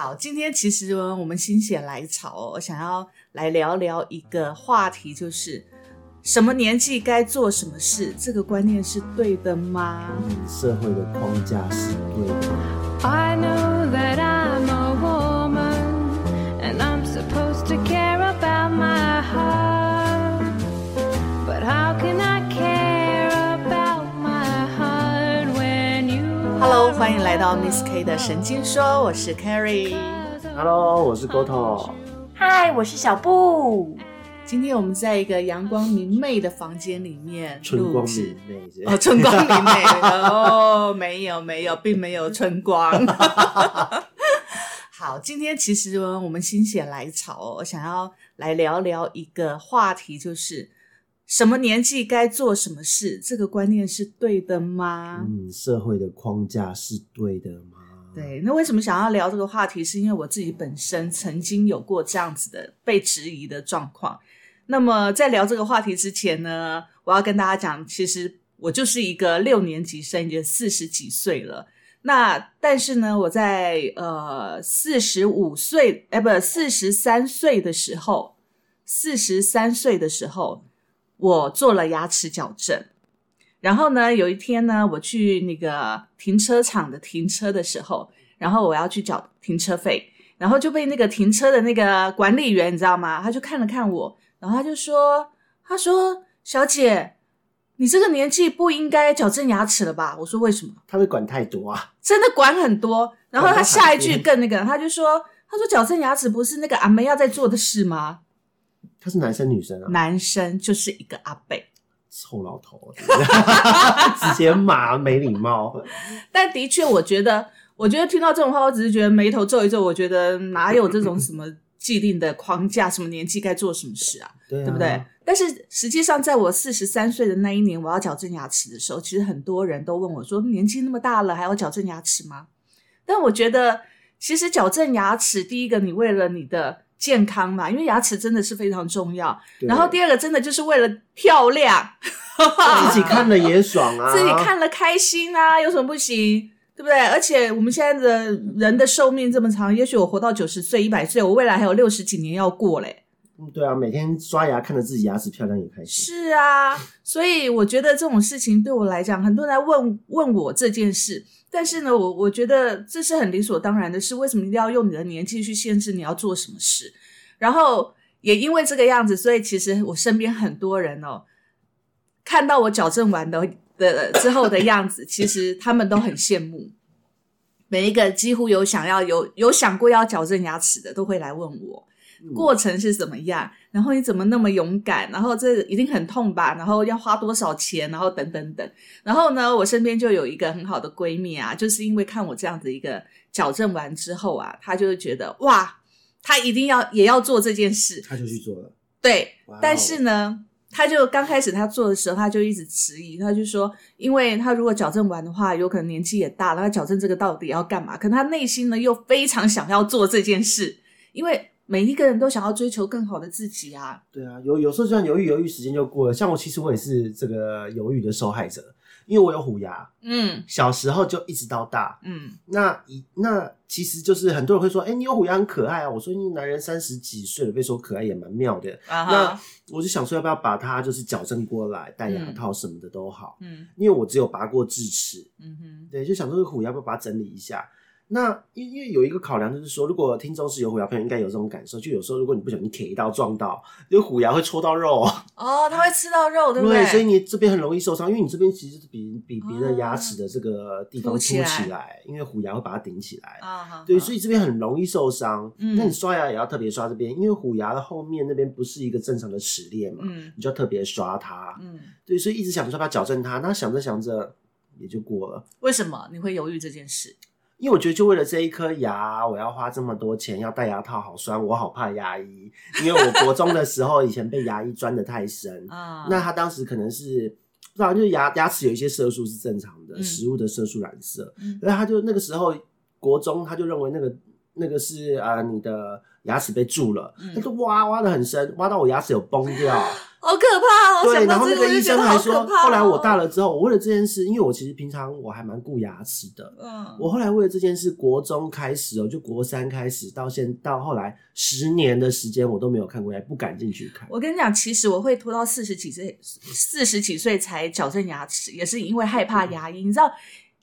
好，今天其实我们心血来潮，我想要来聊聊一个话题，就是什么年纪该做什么事，这个观念是对的吗？社会的框架是对的？I know Hello，欢迎来到 Miss K 的神经说，我是 Carrie。Hello，我是 Goto。嗨，我是小布。今天我们在一个阳光明媚的房间里面春光录制明媚，哦，春光明媚哦，没有没有，并没有春光。好，今天其实我们心血来潮，我想要来聊聊一个话题，就是什么年纪该做什么事，这个观念是对的吗？嗯，社会的框架是对的吗？对，那为什么想要聊这个话题？是因为我自己本身曾经有过这样子的被质疑的状况。那么在聊这个话题之前呢，我要跟大家讲，其实我就是一个六年级生，也四十几岁了。那但是呢，我在呃四十五岁，哎，不，四十三岁的时候，四十三岁的时候，我做了牙齿矫正。然后呢，有一天呢，我去那个停车场的停车的时候，然后我要去缴停车费，然后就被那个停车的那个管理员，你知道吗？他就看了看我，然后他就说：“他说，小姐，你这个年纪不应该矫正牙齿了吧？”我说：“为什么？他会管太多啊。真的管很多。”然后他下一句更那个，他就说：“他说矫正牙齿不是那个阿梅要在做的事吗？他是男生女生啊？男生就是一个阿贝。”臭老头，直接骂没礼貌。但的确，我觉得，我觉得听到这种话，我只是觉得眉头皱一皱。我觉得哪有这种什么既定的框架，什么年纪该做什么事啊，对啊，对不对？？但是实际上，在我四十三岁的那一年，我要矫正牙齿的时候，其实很多人都问我说：“年纪那么大了，还要矫正牙齿吗？”但我觉得，其实矫正牙齿，第一个，你为了你的健康嘛，因为牙齿真的是非常重要。然后第二个，真的就是为了漂亮。自己看了也爽啊，自己看了开心啊，有什么不行？对不对？而且我们现在的人的寿命这么长，也许我活到九十岁、一百岁，我未来还有六十几年要过嘞。嗯对啊，每天刷牙看着自己牙齿漂亮也开心。是啊，所以我觉得这种事情对我来讲，很多人来问问我这件事，但是呢，我我觉得这是很理所当然的事。为什么一定要用你的年纪去限制你要做什么事？然后也因为这个样子，所以其实我身边很多人哦，看到我矫正完的的之后的样子，其实他们都很羡慕。每一个几乎有想要有有想过要矫正牙齿的，都会来问我。嗯过程是怎么样？然后你怎么那么勇敢？然后这一定很痛吧？然后要花多少钱？然后等等等。然后呢，我身边就有一个很好的闺蜜啊，就是因为看我这样子一个矫正完之后啊，她就会觉得哇，她一定要也要做这件事。她就去做了。对但是呢，他就刚开始他做的时候，他就一直迟疑，他就说，因为他如果矫正完的话，有可能年纪也大了，他矫正这个到底要干嘛？可他内心呢又非常想要做这件事，因为每一个人都想要追求更好的自己啊。对啊，有有时候这样犹豫犹豫，时间就过了。像我，其实我也是这个犹豫的受害者，因为我有虎牙，嗯小时候就一直到大。嗯，那一那其实就是很多人会说，哎、你有虎牙很可爱啊。我说你男人三十几岁了，被说可爱也蛮妙的。啊那，我就想说，要不要把它就是矫正过来，戴牙套什么的都好，嗯因为我只有拔过智齿，嗯哼，对，就想说这虎牙要不要把它整理一下。那因因为有一个考量就是说，如果听众是有虎牙朋友，应该有这种感受，就有时候如果你不小心 K 到撞到，因为虎牙会戳到肉，哦，它会吃到肉，对不对，对？所以你这边很容易受伤，因为你这边其实是比比别的牙齿的这个地方凸凸起来因为虎牙会把它顶起来。啊哈，对，所以这边很容易受伤。嗯那你刷牙也要特别刷这边，因为虎牙的后面那边不是一个正常的齿列嘛，嗯你就要特别刷它。嗯，对，所以一直想说要不要矫正它，那想着想着也就过了。为什么你会犹豫这件事？因为我觉得，就为了这一颗牙，我要花这么多钱，要戴牙套，好酸，我好怕牙医。因为我国中的时候，以前被牙医钻的太深，啊，那他当时可能是不知道，就是牙牙齿有一些色素是正常的，嗯食物的色素染色，嗯所以他就那个时候国中他就认为那个那个是呃你的牙齿被蛀了，嗯他就挖挖的很深，挖到我牙齿有崩掉。好可怕哦！对，然后那个医生还说，后来我大，了之后，我为了这件事，因为我其实平常我还蛮顾牙齿的，嗯，我后来为了这件事，国中开始哦，就国三开始到现到后来十年的时间，我都没有看过牙，不敢进去看。我跟你讲，其实我会拖到四十几岁，四十几岁才矫正牙齿，也是因为害怕牙医。你知道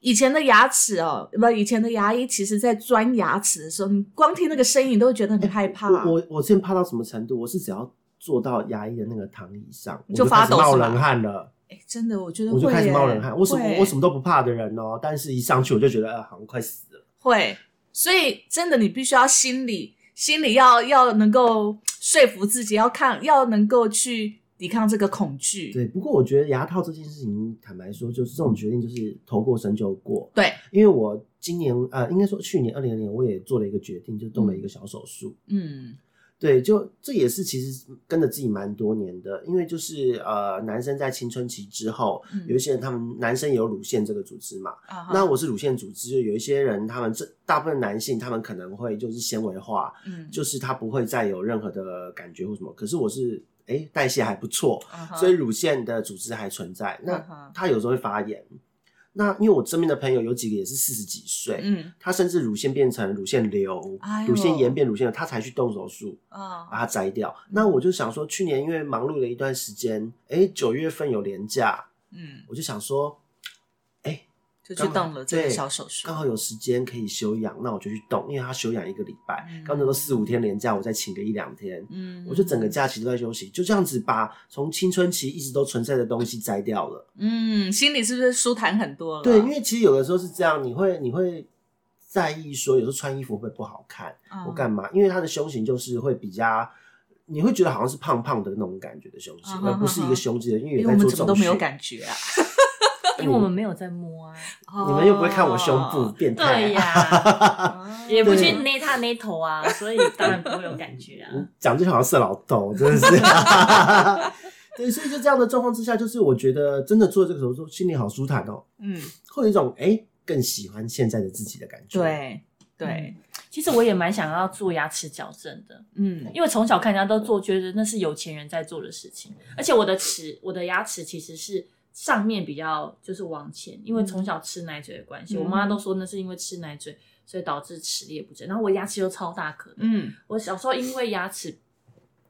以前的牙齿哦，不，以前的牙医其实在钻牙齿的时候，你光听那个声音，你都会觉得很害怕。我我我之前怕到什么程度？我是只要坐到牙医的那个躺椅上，我你就发抖是吧冷汗了，哎，真的，我觉得我就开始冒冷汗。我什么我什么都不怕的人哦，但是一上去我就觉得、呃、好像快死了。会，所以真的，你必须要心里心里要要能够说服自己，要看要能够去抵抗这个恐惧。对，不过我觉得牙套这件事情，坦白说，就是这种决定就是头过身就过。对，因为我今年呃，应该说去年二零年，我也做了一个决定，就动了一个小手术。嗯对，就这也是其实跟着自己蛮多年的，因为就是呃，男生在青春期之后，嗯有一些人他们男生也有乳腺这个组织嘛，啊，那我是乳腺组织，就有一些人他们这大部分男性他们可能会就是纤维化，嗯就是他不会再有任何的感觉或什么，可是我是哎代谢还不错，所以乳腺的组织还存在，嗯那哼它有时候会发炎。那因为我身边的朋友有几个也是四十几岁，嗯他甚至乳腺变成乳腺瘤、哎乳腺炎变乳腺瘤，他才去动手术啊把它摘掉。那我就想说，去年因为忙碌了一段时间，哎，九月份有年假，嗯，我就想说，哎，就去动了这个小手术刚。好有时间可以休养，那我就去动，因为他休养一个礼拜嗯，刚才说四五天连假，我再请个一两天，嗯，我就整个假期都在休息，就这样子把从青春期一直都存在的东西摘掉了。嗯，心里是不是舒坦很多了？对，因为其实有的时候是这样，你会你会在意说，有时候穿衣服会不好看，嗯或干嘛？因为他的胸型就是会比较，你会觉得好像是胖胖的那种感觉的胸型，而不是一个胸肌的。因为我们怎么都没有，感觉啊。因为我们没有在摸啊，你们又不会看我胸部，哦变态。对呀，也不去捏他捏头啊，所以当然不会有感觉啊。嗯讲就好像色老头，真的是。对，所以就这样的状况之下，就是我觉得真的做这个手术，心里好舒坦哦，嗯，会有一种哎、更喜欢现在的自己的感觉。，对对，其实我也蛮想要做牙齿矫正的，嗯因为从小看人家都做，觉得那是有钱人在做的事情。而且我的齿，我的牙齿其实是上面比较就是往前，因为从小吃奶嘴的关系，嗯我妈都说那是因为吃奶嘴，所以导致齿列不正。然后我牙齿又超大颗的，嗯我小时候因为牙齿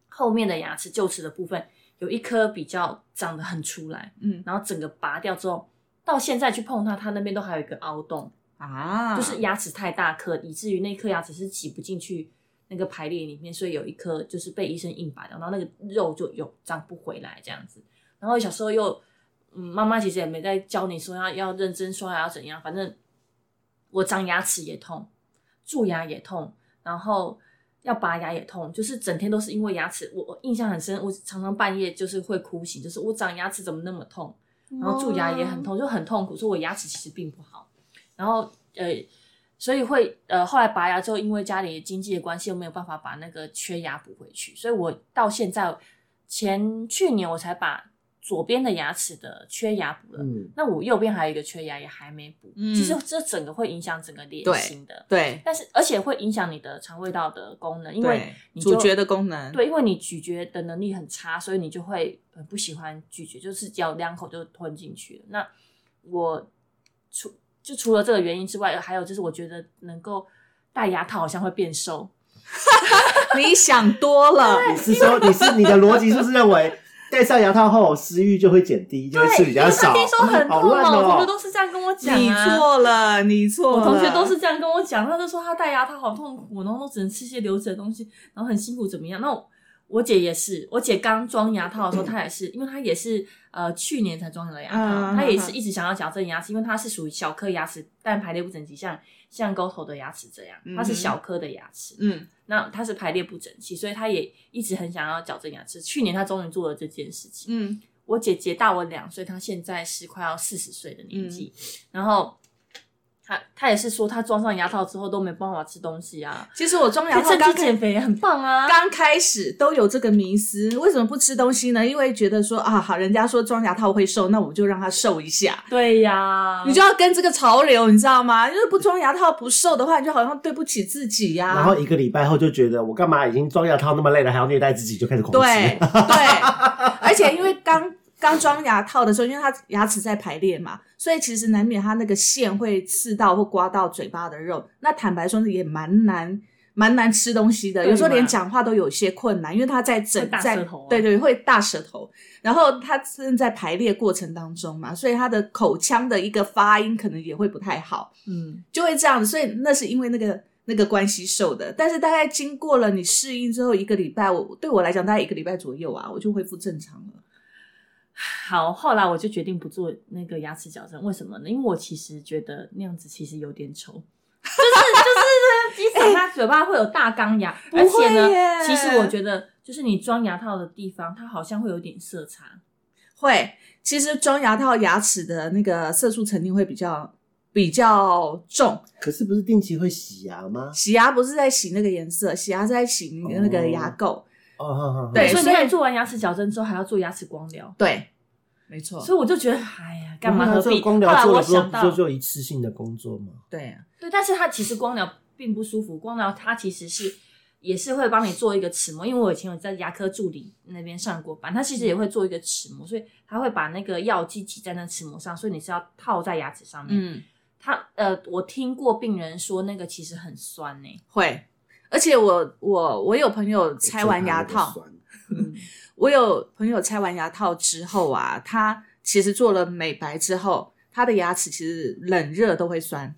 后面的牙齿臼齿的部分有一颗比较长得很出来，嗯然后整个拔掉之后，到现在去碰它，它那边都还有一个凹洞，啊，就是牙齿太大颗，以至于那颗牙齿是挤不进去那个排列里面，所以有一颗就是被医生硬拔掉，然后那个肉就有长不回来这样子。然后小时候又，嗯，妈妈其实也没在教你说要要认真刷牙要怎样，反正我长牙齿也痛，蛀牙也痛，然后要拔牙也痛，就是整天都是因为牙齿。我我印象很深，我常常半夜就是会哭醒，就是我长牙齿怎么那么痛，然后蛀牙也很痛，就很痛苦，所以我牙齿其实并不好。然后呃，所以会呃，后来拔牙之后，因为家里经济的关系，又没有办法把那个缺牙补回去，所以我到现在前去年我才把左边的牙齿的缺牙补了。嗯，那我右边还有一个缺牙也还没补，嗯其实这整个会影响整个脸型的，对但是而且会影响你的肠胃道的功能，因为对你咀嚼的功能，对，因为你咀嚼的能力很差，所以你就会很不喜欢咀嚼，就是咬两口就吞进去了。那我除就除了这个原因之外，还有就是我觉得能够戴牙套好像会变瘦，你想多了，你是说你是你的逻辑是不是认为戴上牙套后食欲就会减低，就会吃比较少？听说很痛嘛，好乱哦！我同学都是这样跟我讲、你啊。错了，你错了，我同学都是这样跟我讲，他就说他戴牙套好痛苦，然后都只能吃些流质的东西，然后很辛苦怎么样？那我我姐也是，我姐刚装牙套的时候，她也是，因为她也是呃去年才装的牙套，嗯她也是一直想要矫正牙齿，因为她是属于小颗牙齿，但排列不整齐，像像沟头的牙齿这样，它是小颗的牙齿，嗯。那她是排列不整齐，所以她也一直很想要矫正牙齿。去年她终于做了这件事情。嗯。我姐姐大我两岁，她现在是快要四十岁的年纪，然后他他也是说，他装上牙套之后都没办法吃东西啊。其实我装牙套刚减肥也很棒啊。刚开始都有这个迷思，为什么不吃东西呢？因为觉得说啊，好，人家说装牙套会瘦，那我就让他瘦一下。对呀，你就要跟这个潮流，你知道吗？就是不装牙套不瘦的话，你就好像对不起自己呀、然后一个礼拜后就觉得我干嘛已经装牙套那么累了，还要虐待自己，就开始狂吃。对对，而且因为刚刚装牙套的时候，因为他牙齿在排列嘛，所以其实难免他那个线会刺到或刮到嘴巴的肉。那坦白说也蛮难。蛮难吃东西的，有时候连讲话都有些困难，因为他在整大在对对会大舌头，然后他正在排列过程当中嘛，所以他的口腔的一个发音可能也会不太好。嗯，就会这样子，所以那是因为那个那个关系瘦的。但是大概经过了你适应之后一个礼拜，我对我来讲大概一个礼拜左右啊，我就恢复正常了。好，后来我就决定不做那个牙齿矫正，为什么呢？因为我其实觉得那样子其实有点丑。就是就是，即使他嘴巴会有大钢牙，不而且呢，其实我觉得就是你装牙套的地方，它好像会有点色差。会，其实装牙套牙齿的那个色素沉淀会比较比较重。可是不是定期会洗牙吗？洗牙不是在洗那个颜色，洗牙是在洗那个牙垢。哦，好好好对所以所以你做完牙齿矫正之后还要做牙齿光疗，对，没错，所以我就觉得，哎呀，干嘛那何必？光疗做就，就一次性的工作吗？对啊，对，但是它其实光疗并不舒服，光疗它其实是也是会帮你做一个齿模，因为我以前有在牙科助理那边上过班，它其实也会做一个齿模，所以它会把那个药剂挤在那齿模上，所以你是要套在牙齿上面。嗯，它呃，我听过病人说那个其实很酸呢、会。而且我我我有朋友拆完牙套，嗯，我有朋友拆完牙套之后啊，他其实做了美白之后，他的牙齿其实冷热都会酸。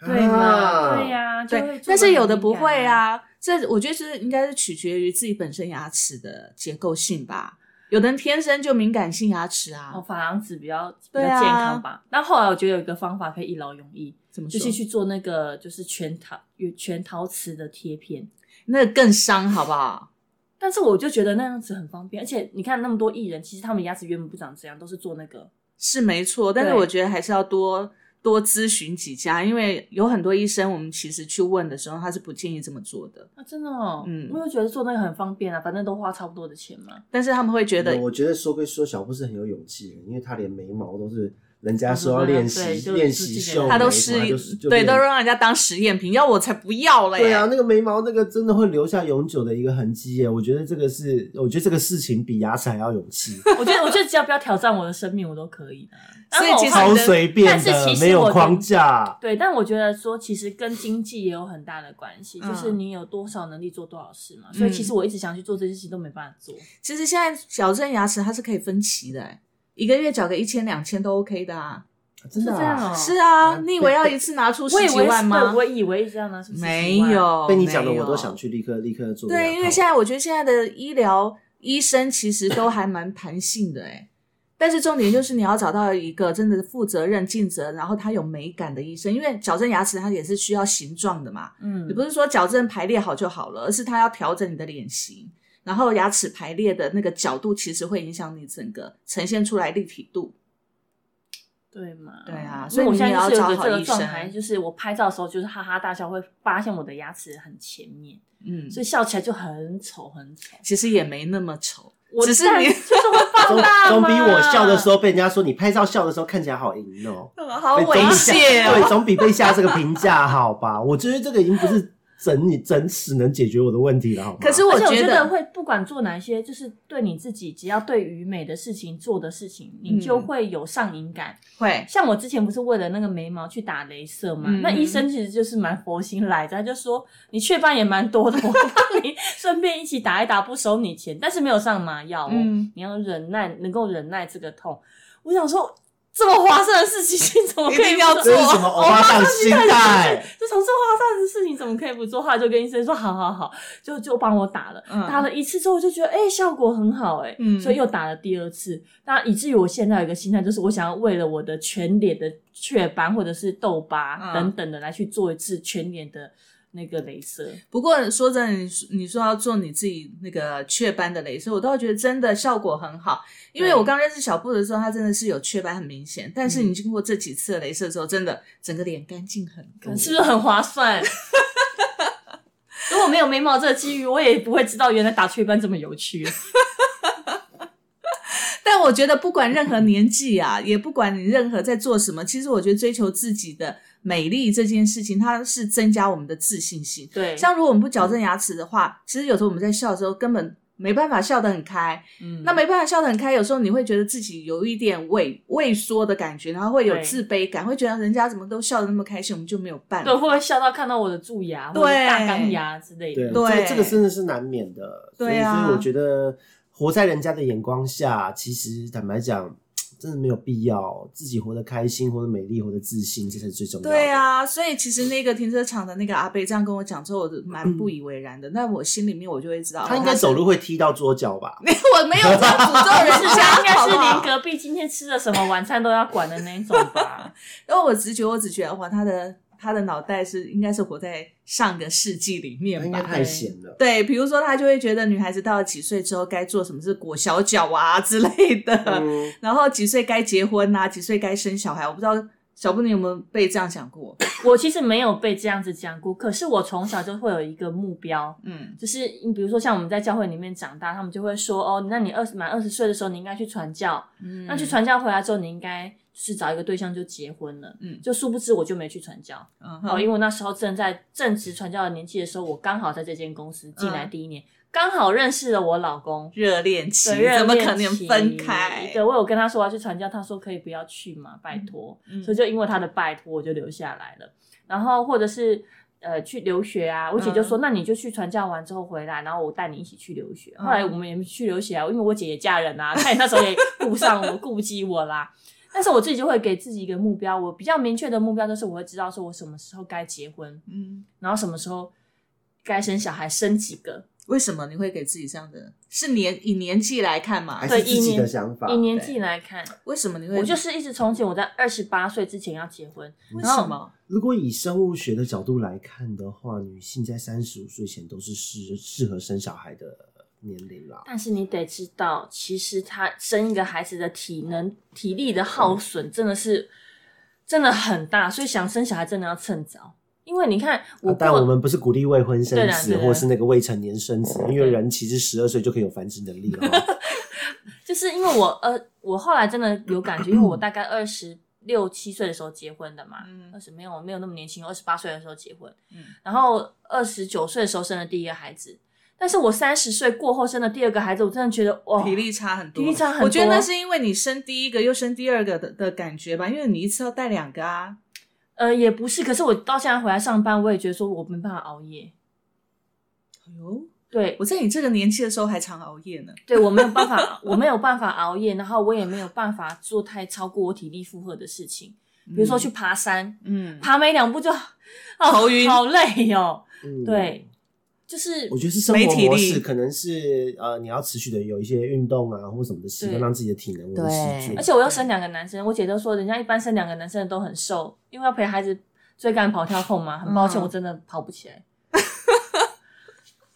对嘛，啊对呀、就会对，但是有的不会。啊。这我觉得是应该是取决于自己本身牙齿的结构性吧。有的人天生就敏感性牙齿啊，哦，珐琅质比较比较健康吧。那后来我觉得有一个方法可以一劳永逸，怎么说就是去做那个就是全陶全陶瓷的贴片。那个更伤，好不好？但是我就觉得那样子很方便，而且你看那么多艺人，其实他们牙齿原本不长这样，都是做那个。是没错，但是我觉得还是要多多咨询几家，因为有很多医生，我们其实去问的时候，他是不建议这么做的。啊，真的哦，嗯我就觉得做那个很方便啊，反正都花差不多的钱嘛。但是他们会觉得，我觉得说归说，小布是很有勇气的，因为他连眉毛都是人家说要练习练习秀，他都试他就就对，练都让人家当实验品，要我才不要嘞。对啊，，那个眉毛那个真的会留下永久的一个痕迹耶。我觉得这个是，我觉得这个事情比牙齿还要勇气，我觉得，我觉得只要不要挑战我的生命，我都可以的。所以其实然后我超随便但是的，其实没有框架。对，但我觉得说，其实跟经济也有很大的关系，嗯就是你有多少能力做多少事嘛。所以其实我一直想去做这些事情都没办法做。其实现在矫正牙齿它是可以分期的、欸，一个月缴个一千两千都 OK 的啊。真的啊，是这样哦是啊，嗯你以为要一次拿出十几我以为是对万吗？我以为这样呢，没。有，被你讲的我都想去立刻立刻做。对，因为现在我觉得现在的医疗医生其实都还蛮弹性的哎，但是重点就是你要找到一个真的负责任、尽责，然后他有美感的医生，因为矫正牙齿它也是需要形状的嘛，嗯你，不是说矫正排列好就好了，而是他要调整你的脸型，然后牙齿排列的那个角度其实会影响你整个呈现出来立体度。对嘛？对啊所以我现在就是有找个这个好医生状态，就是我拍照的时候就是哈哈大笑，会发现我的牙齿很前面，嗯，所以笑起来就很丑很丑。其实也没那么丑，我只是你就是会放总大总比我笑的时候被人家说你拍照笑的时候看起来好淫哦，好猥对总比对。总比被下这个评价好吧？我觉得这个已经不是整你整死能解决我的问题了，好吗？可是我觉得会不管做哪一些，就是对你自己，只要对于美的事情做的事情，你就嗯会有上瘾感。会像我之前不是为了那个眉毛去打镭射嘛，嗯那医生其实就是蛮佛心来的，他就说你雀斑也蛮多的，我帮你顺便一起打一打，不收你钱，但是没有上麻药哦，嗯你要忍耐，能够忍耐这个痛。我想说，这么划算的事情，你怎么可以不这是什么欧巴桑心态？这种这么划算的事情怎么可以不做？后来就跟医生说，好好好，就就帮我打了。嗯打了一次之后，我就觉得哎、效果很好哎、嗯所以又打了第二次。那以至于我现在有一个心态，就是我想要为了我的全脸的雀斑或者是痘疤嗯等等的来去做一次全脸的那个镭射。不过说真的，你说你说要做你自己那个雀斑的镭射，我倒觉得真的效果很好。因为我刚认识小布的时候，他真的是有雀斑很明显，但是你经过这几次的镭射之后，真的整个脸干净很多。是不是很划算？如果没有眉毛这个机遇，我也不会知道原来打雀斑这么有趣。但我觉得不管任何年纪啊，也不管你任何在做什么，其实我觉得追求自己的美丽这件事情，它是增加我们的自信心。对，像如果我们不矫正牙齿的话，其实有时候我们在笑的时候根本没办法笑得很开。嗯那没办法笑得很开，有时候你会觉得自己有一点畏畏缩的感觉，然后会有自卑感，会觉得人家怎么都笑得那么开心，我们就没有办对，会法。不会笑到看到我的蛀牙或者对大钢牙之类，的？对这个这个真的是难免的。对啊所以我觉得活在人家的眼光下，其实坦白讲，真的没有必要。自己活得开心，活得美丽，活得自信，这才是最重要的。对啊，所以其实那个停车场的那个阿贝这样跟我讲之后，我蛮不以为然的。但我心里面我就会知道，他应该走路会踢到桌角吧？没我没有这样诅咒人是家，他应该是连隔壁今天吃的什么晚餐都要管的那一种吧？因为我直觉，我只觉得哇，他的他的脑袋是应该是活在上个世纪里面吧。应该太闲了。对，比如说他就会觉得女孩子到了几岁之后该做什么是裹小脚啊 之类的，嗯，然后几岁该结婚啊，几岁该生小孩。我不知道小布你有没有被这样讲过？我其实没有被这样子讲过，可是我从小就会有一个目标，嗯就是你比如说像我们在教会里面长大，他们就会说哦，那你二十满二十岁的时候，你应该去传教。嗯那去传教回来之后，你应该是找一个对象就结婚了。嗯就殊不知我就没去传教、嗯哦，因为我那时候正在正值传教的年纪的时候，我刚好在这间公司进来嗯第一年，刚、好认识了我老公。热恋期怎么可能期分开？对，我有跟他说我要去传教，他说可以不要去嘛，拜托。嗯所以就因为他的拜托，我就留下来了。然后或者是呃去留学啊，我姐就说、那你就去传教完之后回来，然后我带你一起去留学。嗯后来我们也去留学啊，因为我姐也嫁人啊，她也那时候也顾不上我，顾不及我啦。但是我自己就会给自己一个目标，我比较明确的目标就是我会知道说我什么时候该结婚，嗯，然后什么时候该生小孩，生几个。为什么你会给自己这样的？是年以年纪来看嘛还？对是自己的想法。以年纪来看，为什么你会？我就是一直憧憬我在二十八岁之前要结婚。为什么？如果以生物学的角度来看的话，女性在三十五岁前都是适适合生小孩的年龄啦。但是你得知道，其实他生一个孩子的体能、体力的耗损真的是真的很大，所以想生小孩真的要趁早。因为你看，我啊但我们不是鼓励未婚生子，或是那个未成年生子，因为人其实十二岁就可以有繁殖能力了。就是因为我呃，我后来真的有感觉，因为我大概二十六七岁的时候结婚的嘛，嗯二十没有没有那么年轻，二十八岁的时候结婚，嗯然后二十九岁的时候生了第一个孩子，但是我三十岁过后生的第二个孩子，我真的觉得哇，体力差很多，体力差很多我觉得那是因为你生第一个又生第二个的的感觉吧，因为你一次要带两个啊。呃也不是，可是我到现在回来上班，我也觉得说我没办法熬夜，哎呦，对我在你这个年纪的时候还常熬夜呢。对我没有办法，我没有办法熬夜，然后我也没有办法做太超过我体力负荷的事情，比如说去爬山，嗯，爬没两步就哦头晕好累哦。嗯，对，就是我觉得是生没体力活模式，可能是呃，你要持续的有一些运动啊，或什么的习惯，让自己的体能维持对住。而且我又生两个男生，我姐都说人家一般生两个男生的都很瘦，因为要陪孩子追赶跑跳控嘛。很抱歉，嗯我真的跑不起来，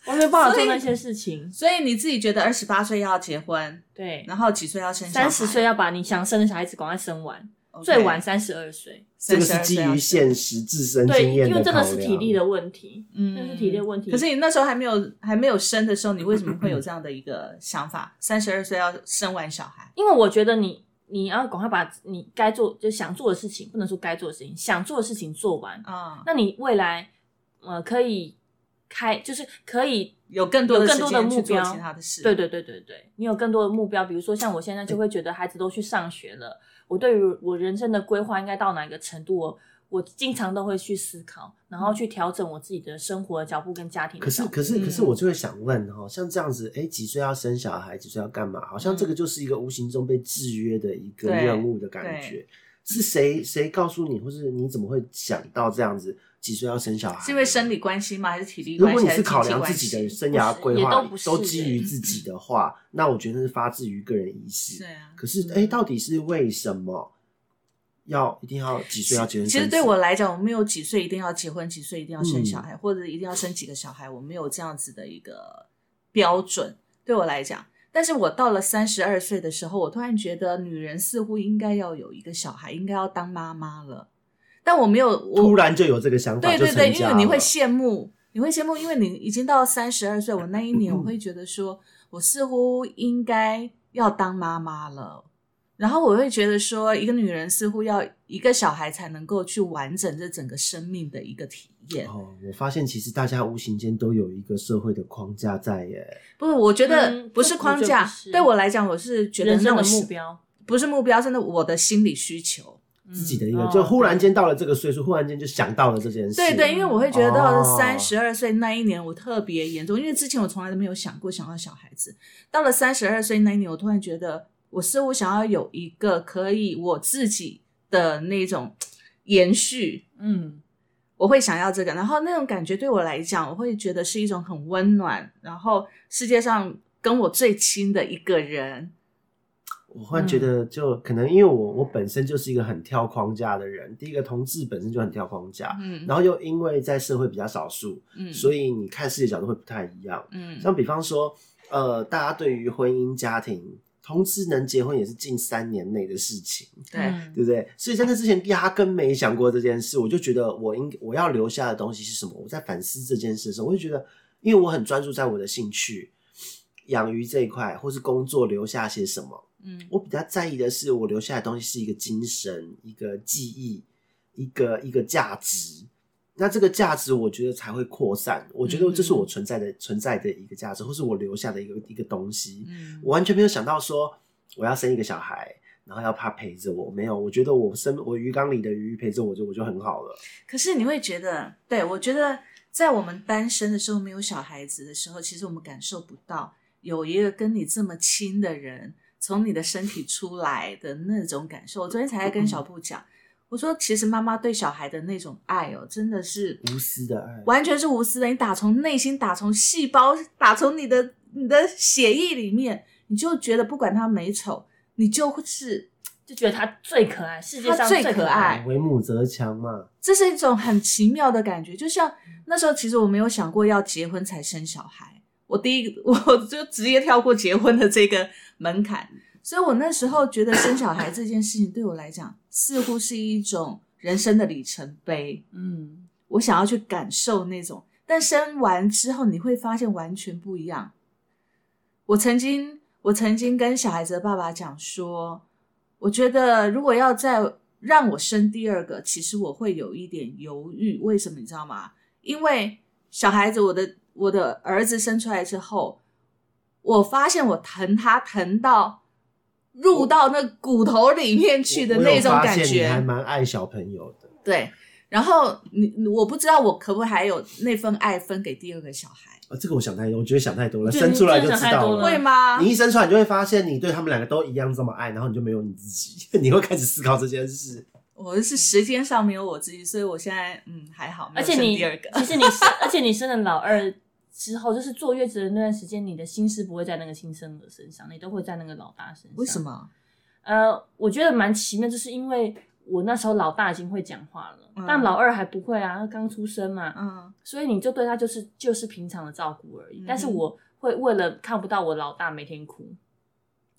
我没有办法做那些事情。所以你自己觉得二十八岁要结婚，对，然后几岁要生小孩？三十岁要把你想生的小孩子赶快生完，最晚三十二岁。这个是基于现实自身对，经验因为真的是体力的问题，嗯。那是体力的问题。可是你那时候还没有还没有生的时候，你为什么会有这样的一个想法？三十二岁要生完小孩，因为我觉得你你要赶快把你该做就想做的事情，不能说该做的事情，想做的事情做完，啊、那你未来呃可以开，就是可以有更多的更多的时间目标。其他的事。对对对对对，你有更多的目标，比如说像我现在就会觉得孩子都去上学了，我对于我人生的规划应该到哪个程度，我我经常都会去思考，然后去调整我自己的生活的脚步跟家庭可是脚，步。可是，可是，嗯我就会想问哈，像这样子，哎，几岁要生小孩，几岁要干嘛？好像这个就是一个无形中被制约的一个任务的感觉。是谁谁告诉你，或是你怎么会想到这样子？几岁要生小孩？是因为生理关系吗？还是体力如关系？如果你是考量自己的生涯规划都都基于自己的话，那我觉得是发自于个人意识。对啊，可是，哎，到底是为什么要一定要几岁要结婚？其实对我来讲，我没有几岁一定要结婚，几岁一定要生小嗯孩，或者一定要生几个小孩，我没有这样子的一个标准。对我来讲，但是我到了三十二岁的时候，我突然觉得女人似乎应该要有一个小孩，应该要当妈妈了。但我没有，我突然就有这个想法，对对对，因为你会羡慕，你会羡慕，因为你已经到三十二岁，我那一年嗯我会觉得说，我似乎应该要当妈妈了。然后我会觉得说，一个女人似乎要一个小孩才能够去完整这整个生命的一个体验。哦，我发现其实大家无形间都有一个社会的框架在耶。不是，我觉得嗯不是框架，对我来讲，我是觉得人生的那种目标，不是目标，真的我的心理需求。自己的一个，嗯就忽然间到了这个岁数，忽然间就想到了这件事。对对，因为我会觉得到三十二岁那一年，我特别严重，因为之前我从来都没有想过想要小孩子。到了三十二岁那一年，我突然觉得，我似乎想要有一个可以我自己的那种延续，嗯，我会想要这个。然后那种感觉对我来讲，我会觉得是一种很温暖，然后世界上跟我最亲的一个人。我忽然觉得，就可能因为我我本身就是一个很跳框架的人。第一个，同志本身就很跳框架，嗯然后又因为在社会比较少数，嗯，所以你看世界角度会不太一样。嗯像比方说，呃，大家对于婚姻家庭，同志能结婚也是近三年内的事情，对，嗯对不对？所以在那之前压根没想过这件事，我就觉得我应我要留下的东西是什么？我在反思这件事的时候，我就觉得，因为我很专注在我的兴趣。养鱼这一块，或是工作留下些什么，嗯我比较在意的是，我留下来的东西是一个精神、一个记忆、一个一个价值。那这个价值，我觉得才会扩散。我觉得这是我存在的、存在的一个价值，或是我留下的一个一个东西。嗯我完全没有想到说我要生一个小孩，然后要他陪着我。没有，我觉得我生我鱼缸里的鱼陪着我就我就很好了。可是你会觉得，对我觉得，在我们单身的时候，没有小孩子的时候，其实我们感受不到有一个跟你这么亲的人从你的身体出来的那种感受。我昨天才在跟小布讲，我说，其实妈妈对小孩的那种爱哦，真的是无私的爱，完全是无私的，你打从内心，打从细胞，打从你的你的血液里面，你就觉得不管他美丑，你就是就觉得他最可爱，世界上最可可爱为母则强嘛。这是一种很奇妙的感觉，就像那时候，其实我没有想过要结婚才生小孩，我第一个 我就直接跳过结婚的这个门槛，所以我那时候觉得生小孩这件事情对我来讲，似乎是一种人生的里程碑，嗯，我想要去感受那种，但生完之后你会发现完全不一样。我曾经，我曾经跟小孩子的爸爸讲说，我觉得如果要再让我生第二个，其实我会有一点犹豫。为什么你知道吗？因为小孩子，我的我的儿子生出来之后，我发现我疼他疼到入到那骨头里面去的那种感觉。你还蛮爱小朋友的。对，然后你你我不知道我可不可以还有那份爱分给第二个小孩，啊，这个我想太多，我觉得想太多了，生出来就知道了。想太多会吗？你一生出来，你就会发现你对他们两个都一样这么爱，然后你就没有你自己，你会开始思考这件事。我是时间上没有我自己，所以我现在嗯还好，而且你生第二个。其实你生，而且你生了老二之后，就是坐月子的那段时间，你的心思不会在那个新生儿身上，你都会在那个老大身上。为什？么？呃，我觉得蛮奇妙，就是因为我那时候老大已经会讲话了，嗯但老二还不会啊，他刚出生嘛，嗯所以你就对他就是就是平常的照顾而已。嗯但是我会为了看不到我老大每天哭，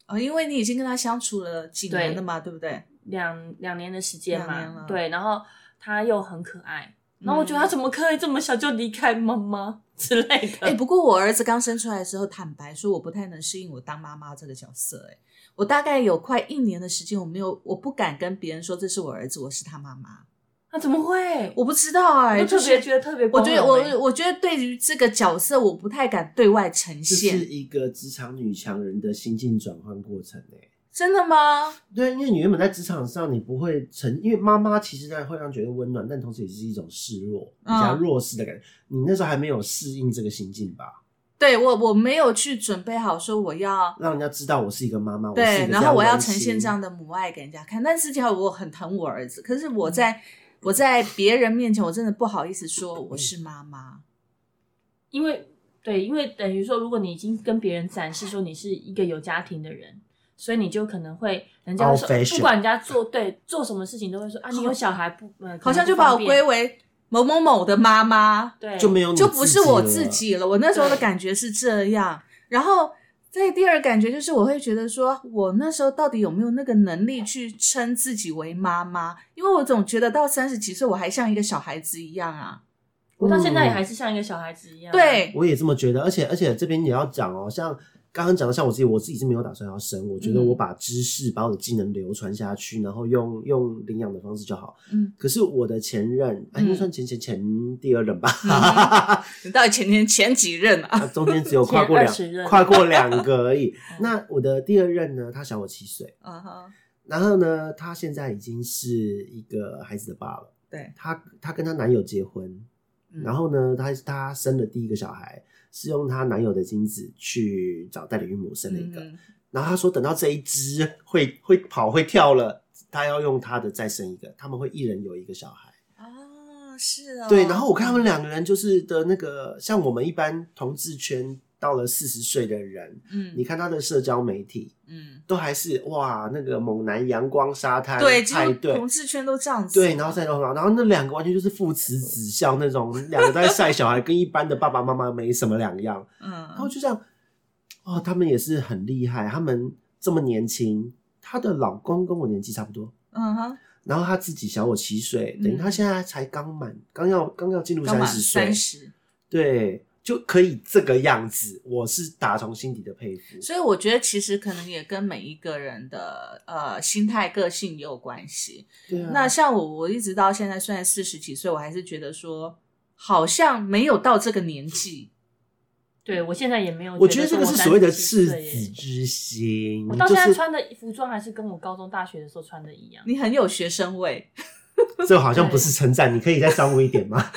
哦，因为你已经跟他相处了几年了嘛，对不对？两两年的时间嘛，对，然后他又很可爱，然后我觉得嗯他怎么可以这么小就离开妈妈 之类的？哎、不过我儿子刚生出来的时候，坦白说，我不太能适应我当妈妈这个角色、哎，我大概有快一年的时间，我没有，我不敢跟别人说这是我儿子，我是他妈妈。他怎么会？我不知道哎、特别觉得特别我觉得我我觉得对于这个角色，我不太敢对外呈这是。一个职场女强人的心境转换过程诶。真的吗？对，因为你原本在职场上，你不会成，因为妈妈其实在会让觉得温暖，但同时也是一种示弱，比嗯较弱势的感觉。你那时候还没有适应这个心境吧？对我我没有去准备好说我要让人家知道我是一个妈妈，我是一对，然后我要呈现这样的母爱给人家看。但实际上我很疼我儿子，可是我在我在别人面前，我真的不好意思说我是妈妈。因为对，因为等于说，如果你已经跟别人展示说你是一个有家庭的人，所以你就可能会人家说，不管人家做对做什么事情都会说啊，你有小孩不，呃好像就把我归为为某某某的妈妈，对就没有就不是我自。己了。我那时候的感觉是这样，然后再第二感觉就是我会觉得说，我那时候到底有没有那个能力去称自己为妈妈？因为我总觉得到三十几岁我还像一个小孩子一样啊。我到现在也嗯还是像一个小孩子一样。，对，我也这么觉得，而且而且这边也要讲哦，像刚刚讲的，像我自己，我自己是没有打算要生，我觉得嗯我把知识、把我的技能流传下去，然后用用领养的方式就好。嗯，可是我的前任，哎，应该算前前前第二任吧，你到底前前前几任啊？啊中间只有跨过两 前20任跨过两个而已嗯。那我的第二任呢，他小我七岁，啊哈，然后呢，他现在已经是一个孩子的爸了。对，她她跟她男友结婚，嗯然后呢，她她生了第一个小孩，是用她男友的精子去找代理孕母生了一个。嗯然后她说，等到这一只会会跑会跳了，她要用她的再生一个，他们会一人有一个小孩。哦，是哦，对，然后我看他们两个人就是的那个，像我们一般同志圈到了四十岁的人，嗯你看他的社交媒体嗯，都还是哇那个猛男阳光沙滩对，派对同。志圈都这样子，对，然后再然后，然后那两个完全就是父慈子孝那种，两个在晒小孩，跟一般的爸爸妈妈没什么两样。嗯然后嗯，就这样，哦，他们也是很厉害，他们这么年轻，她的老公跟我年纪差不多，嗯哼，然后她自己小我七岁，等于嗯她现在才刚满，刚要刚要进入三十岁三，十，对，就可以这个样子，我是打从心底的佩服。所以我觉得其实可能也跟每一个人的呃心态、个性也有关系。对啊，那像我，我一直到现在虽然四十几岁，我还是觉得说好像没有到这个年纪。对我现在也没有。我觉得这个是所谓的赤赤子之心，我到现在穿的服装还是跟我高中、大学的时候穿的一样。你很有学生味，这好像不是称赞，你可以再商务一点吗？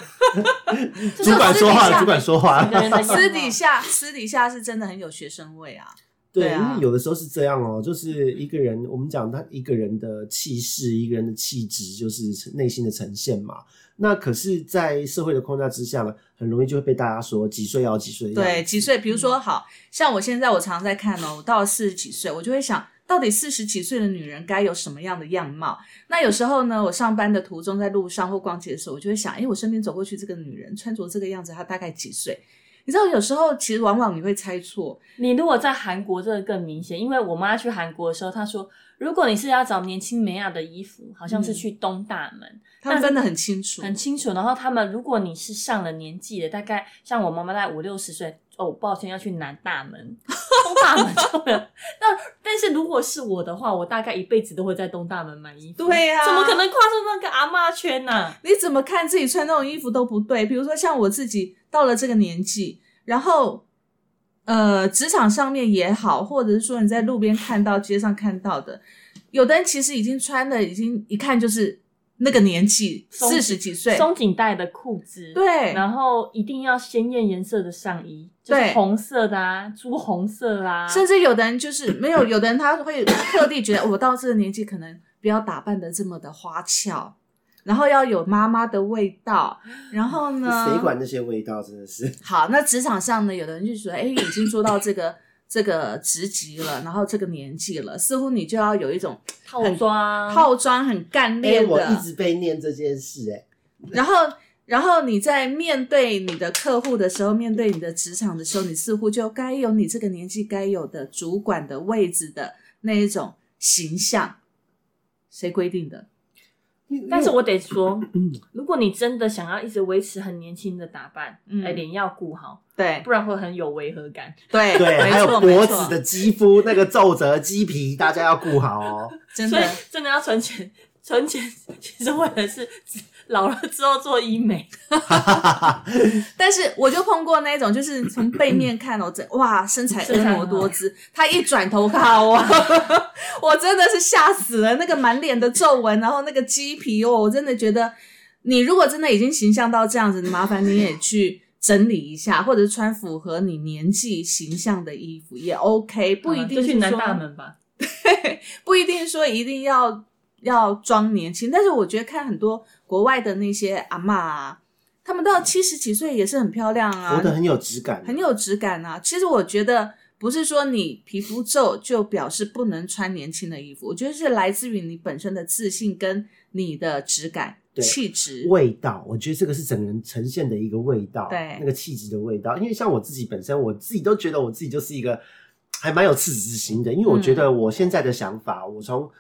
这主管说话，主管说话私底下私底下是真的很有学生味啊。对，因为有的时候是这样哦，就是一个人，我们讲他一个人的气势，一个人的气质，就是内心的呈现嘛。那可是，在社会的框架之下呢，很容易就会被大家说几岁要几岁。对，几岁？比如说，好像我现在我常在看哦，我到了四十几岁，我就会想到底四十几岁的女人该有什么样的样貌？那有时候呢，我上班的途中，在路上或逛街的时候，我就会想，哎，我身边走过去这个女人穿着这个样子，她大概几岁？你知道，有时候其实往往你会猜错，你如果在韩国，这个更明显，因为我妈去韩国的时候，她说，如果你是要找年轻美雅的衣服，好像是去东大门，他们分得很清楚。很清楚。然后他们，如果你是上了年纪的，大概像我妈妈大概五六十岁，哦，抱歉要去南大门，东大门就没有。那但是如果是我的话，我大概一辈子都会在东大门买衣服。对呀怎么可能跨出那个阿妈圈呢、你怎么看自己穿那种衣服都不对。比如说像我自己到了这个年纪，然后呃，职场上面也好，或者是说你在路边看到、街上看到的，有的人其实已经穿的已经一看就是那个年纪，四十几岁，松紧带的裤子，对然后一定要鲜艳颜色的上衣，就是对红色的啊，朱红色啊，甚至有的人就是没有，有的人他会特地觉得我到这个年纪可能不要打扮的这么的花俏，然后要有妈妈的味道，然后呢，谁管那些味道？真的是。好，那职场上呢，有的人就觉得，哎，已经做到这个这个职级了，然后这个年纪了，似乎你就要有一种套装，套装很干哎、练我一，直被念这件事、哎，然后。然后你在面对你的客户的时候，面对你的职场的时候，你似乎就该有你这个年纪该有的主管的位置的那一种形象。谁规定的？但是我得说，嗯。如果你真的想要一直维持很年轻的打扮，嗯。哎、脸要顾好，对。不然会很有违和感。对。对，还有脖子的肌肤那个皱褶鸡皮，大家要顾好哦。真所以的真的要存钱，存钱其实为的是 老了之后做医美。但是我就碰过那种，就是从背面看哦，这 哇身材婀娜多姿，他一转头看我，我真的是吓死了，那个满脸的皱纹，然后那个鸡皮哦，我真的觉得，你如果真的已经形象到这样子，麻烦你也去整理一下，或者是穿符合你年纪形象的衣服也 OK，不一定就是去南说大门吧。不一定说一定要要装年轻，但是我觉得看很多国外的那些阿妈啊，他们到七十几岁也是很漂亮啊，活得很有质感，很有质感啊。其实我觉得不是说你皮肤皱就表示不能穿年轻的衣服，我觉得是来自于你本身的自信跟你的质感、对气质。味道，我觉得这个是整个人呈现的一个味道，对那个气质的味道。因为像我自己本身，我自己都觉得我自己就是一个还蛮有赤子之心的，因为我觉得我现在的想法，我从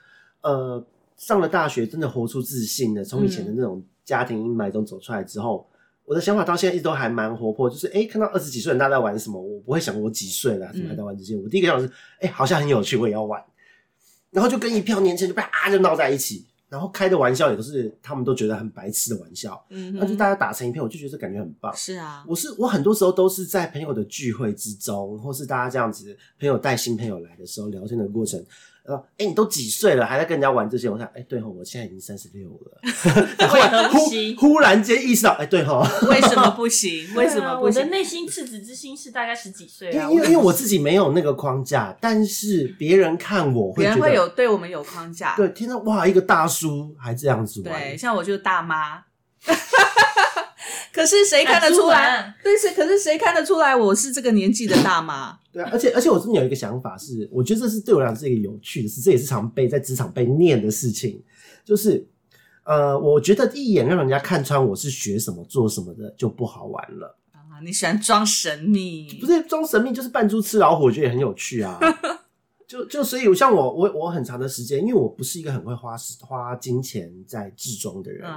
呃上了大学，真的活出自信的，从以前的那种家庭阴霾中走出来之后。我的想法到现在一直都还蛮活泼，就是哎、诶看到二十几岁的人大家在玩什么，我不会想我几岁了，怎么还在玩这些？我第一个想法是，哎、好像很有趣，我也要玩。然后就跟一票年轻人就啪就闹在一起，然后开的玩笑也都是他们都觉得很白痴的玩笑，嗯哼那就大家打成一片，我就觉得这感觉很棒。是啊，我是我很多时候都是在朋友的聚会之中，或是大家这样子朋友带新朋友来的时候聊天的过程，呃，哎、你都几岁了，还在跟人家玩这些？我想，哎、对吼，我现在已经三十六了，然后为何不行忽忽然间意识到，哎、对吼，为什么不行？为什么不行？我的内心赤子之心是大概十几岁啊，因为因为我自己没有那个框架，但是别人看我会觉得，别人会有对我们有框架，对，听到哇，一个大叔还这样子玩，对，像我就是大妈。可是谁看得出来来？对，是可是谁看得出来我是这个年纪的大妈？对啊，而且而且我真的有一个想法是，我觉得这是对我来讲是一个有趣的事，这也是常被在职场被念的事情，就是呃，我觉得一眼让人家看穿我是学什么做什么的就不好玩了。啊，你喜欢装神秘？不是装神秘，就是扮猪吃老虎，我觉得也很有趣啊。就就所以，像我我我很长的时间，因为我不是一个很会花时花金钱在制装的人，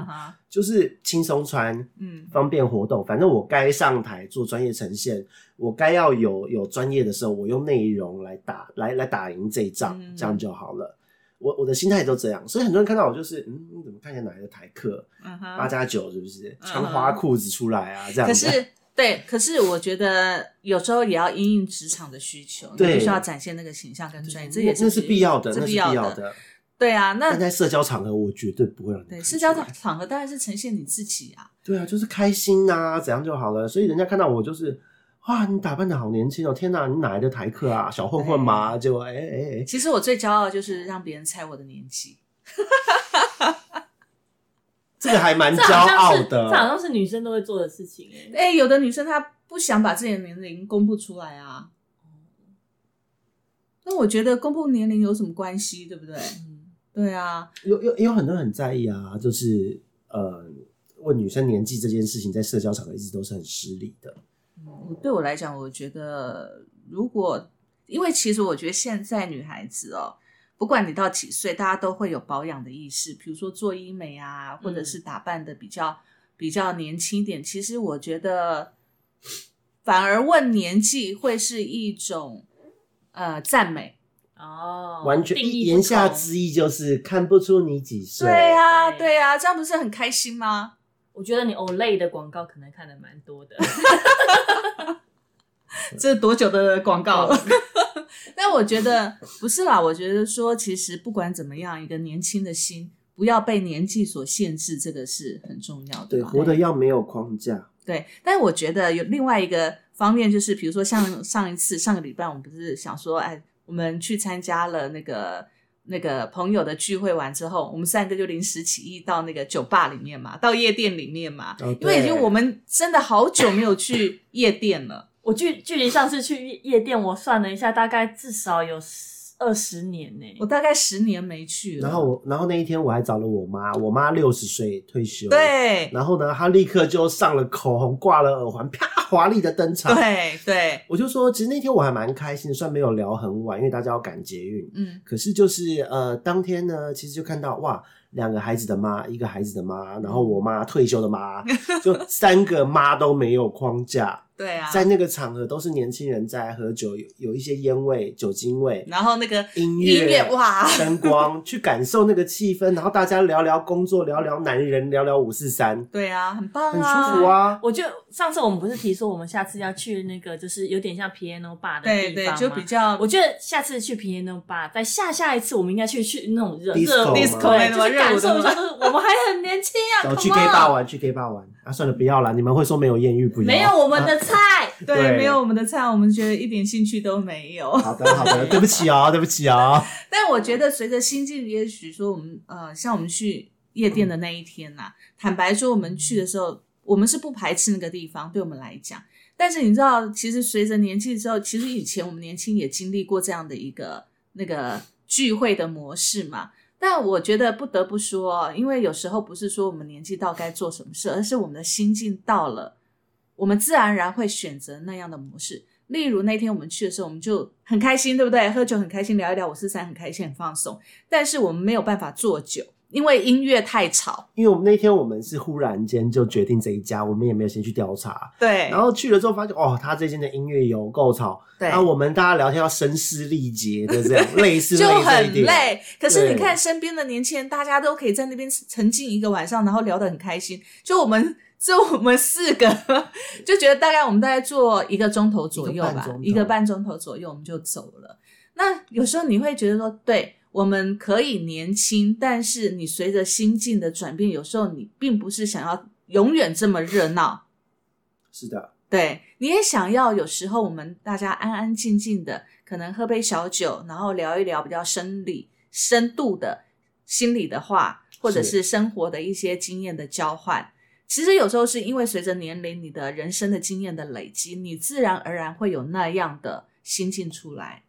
就是轻松穿，嗯方便活动。反正我该上台做专业呈现，我该要有有专业的时候，我用内容来打来来打赢这一仗，嗯这样就好了。我我的心态都这样，所以很多人看到我就是，嗯，你怎么看起来哪来的台客？嗯八。加九是不是？嗯穿花裤子出来啊，这样子。可是对，可是我觉得有时候也要因应职场的需求，你对必须要展现那个形象跟专业，这也是必要的，这那是必要的。对啊，那在社交场合，我绝对不会让你对社交出来场场合当然是呈现你自己啊。对啊，就是开心啊，怎样就好了。所以人家看到我就是，哇，你打扮的好年轻哦！天哪，你哪来的台客啊？小混混吗？就哎哎哎，其实我最骄傲就是让别人猜我的年纪。这个还蛮这骄傲的。这好像是女生都会做的事情哎、哎、有的女生她不想把自己的年龄公布出来啊。那我觉得公布年龄有什么关系，对不对？嗯，对啊，有有有很多人很在意啊，就是呃，问女生年纪这件事情，在社交场合一直都是很失礼的。嗯对我来讲，我觉得如果因为其实我觉得现在女孩子哦，不管你到几岁，大家都会有保养的意识，比如说做医美啊，或者是打扮的比较、比较年轻一点。其实我觉得，反而问年纪会是一种呃赞美。哦，完全言下之意就是看不出你几岁。对呀、对对呀、这样不是很开心吗？我觉得你 Olay 的广告可能看的蛮多的，这多久的广告了？但我觉得不是啦，我觉得说，其实不管怎么样，一个年轻的心不要被年纪所限制，这个是很重要的对，活得要没有框架。对，但是我觉得有另外一个方面，就是比如说像上一次上个礼拜，我们不是想说，哎，我们去参加了那个那个朋友的聚会完之后，我们三个就临时起意到那个酒吧里面嘛，到夜店里面嘛，哦因为已经我们真的好久没有去夜店了。我距距离上次去夜店，我算了一下，大概至少有二十年呢、我大概十年没去了。然后我，然后那一天我还找了我妈，我妈六十岁退休，，对然后呢，她立刻就上了口红，挂了耳环，啪，华丽的登场。，对对，我就说，其实那天我还蛮开心的，虽然没有聊很晚，因为大家要赶捷运，嗯，可是就是呃，当天呢，其实就看到哇，两个孩子的妈，一个孩子的妈，然后我妈退休的妈，就三个妈都没有框架，对啊。在那个场合都是年轻人在喝酒，有有一些烟味、酒精味，然后那个音音乐哇，灯光，去感受那个气氛，然后大家聊聊工作，聊聊男人，聊聊五四三，对啊，很棒很啊，舒服。啊。我就上次我们不是提说我们下次要去那个就是有点像 piano bar 的对对，地方吗就比较我觉得下次去 piano bar，在下下一次我们应该去去那种热热 Disco 对，那种就是感受一下，就是我们还很年轻啊，然后去 gay on 吧玩，去 gay 吧玩啊！算了，不要了，你们会说没有艳遇，不要。没有我们的菜，对，对没有我们的菜，我们觉得一点兴趣都没有。好的，好的，对不起哦，对不起哦。但我觉得随着心境，也许说我们呃，像我们去夜店的那一天呐、坦白说，我们去的时候，我们是不排斥那个地方，对我们来讲。但是你知道，其实随着年纪之后，其实以前我们年轻也经历过这样的一个那个聚会的模式嘛。但我觉得不得不说，因为有时候不是说我们年纪到该做什么事，而是我们的心境到了，我们自然而然会选择那样的模式。例如那天我们去的时候，我们就很开心，对不对？喝酒很开心，聊一聊五四三，很开心，很放松。但是我们没有办法做酒，因为音乐太吵。因为我们那天我们是忽然间就决定这一家，我们也没有先去调查，对，然后去了之后发现，哦，他这间的音乐有够吵，对然后我们大家聊天要声嘶力竭的这样，类似就很累。可是你看身边的年轻人，大家都可以在那边沉浸一个晚上，然后聊得很开心。就我们，就我们四个，就觉得大概我们大概坐一个钟头左右吧，一个半钟头左右我们就走了。那有时候你会觉得说，对。我们可以年轻，但是你随着心境的转变，有时候你并不是想要永远这么热闹，是的，对，你也想要有时候我们大家安安静静的，可能喝杯小酒，然后聊一聊比较生理、深度的心理的话，或者是生活的一些经验的交换。其实有时候是因为随着年龄，你的人生的经验的累积，你自然而然会有那样的心境出来。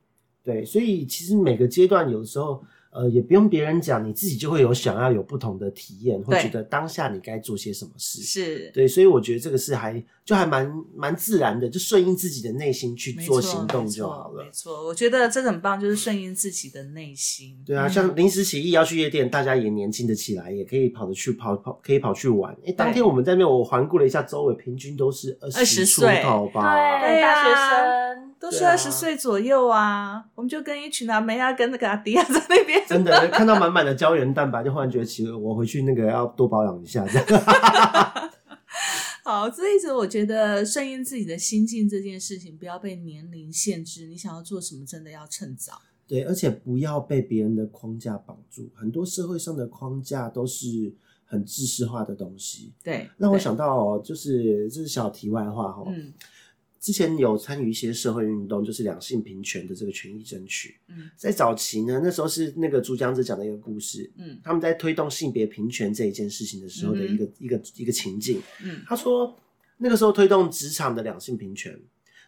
对，所以其实每个阶段有时候。呃，也不用别人讲，你自己就会有想要有不同的体验，会对觉得当下你该做些什么事。是，对，所以我觉得这个是还就还蛮蛮自然的，就顺应自己的内心去做行动就好了没。错，我觉得这个很棒，就是顺应自己的内心。对啊，嗯像临时起意要去夜店，大家也年轻的起来，也可以跑着去跑跑，可以跑去玩。哎，当天我们在那边，我环顾了一下周围，平均都是二十出岁头吧。对，对啊大学生都是二十岁左右啊，我们就跟一群阿梅啊，跟那个阿迪亚 在那边，真的看到满满的胶原蛋白，就忽然觉得，其实我回去那个要多保养一下。这样 好，这一直我觉得顺应自己的心境这件事情，不要被年龄限制。你想要做什么，真的要趁早。对，而且不要被别人的框架绑住。很多社会上的框架都是很知识化的东西。对，让我，想到哦，就是这是小题外话哈、哦。嗯之前有参与一些社会运动，就是两性平权的这个权益争取。嗯在早期呢，那时候是那个朱江子讲的一个故事，嗯他们在推动性别平权这一件事情的时候的一个、一个一个情境。嗯他说，那个时候推动职场的两性平权，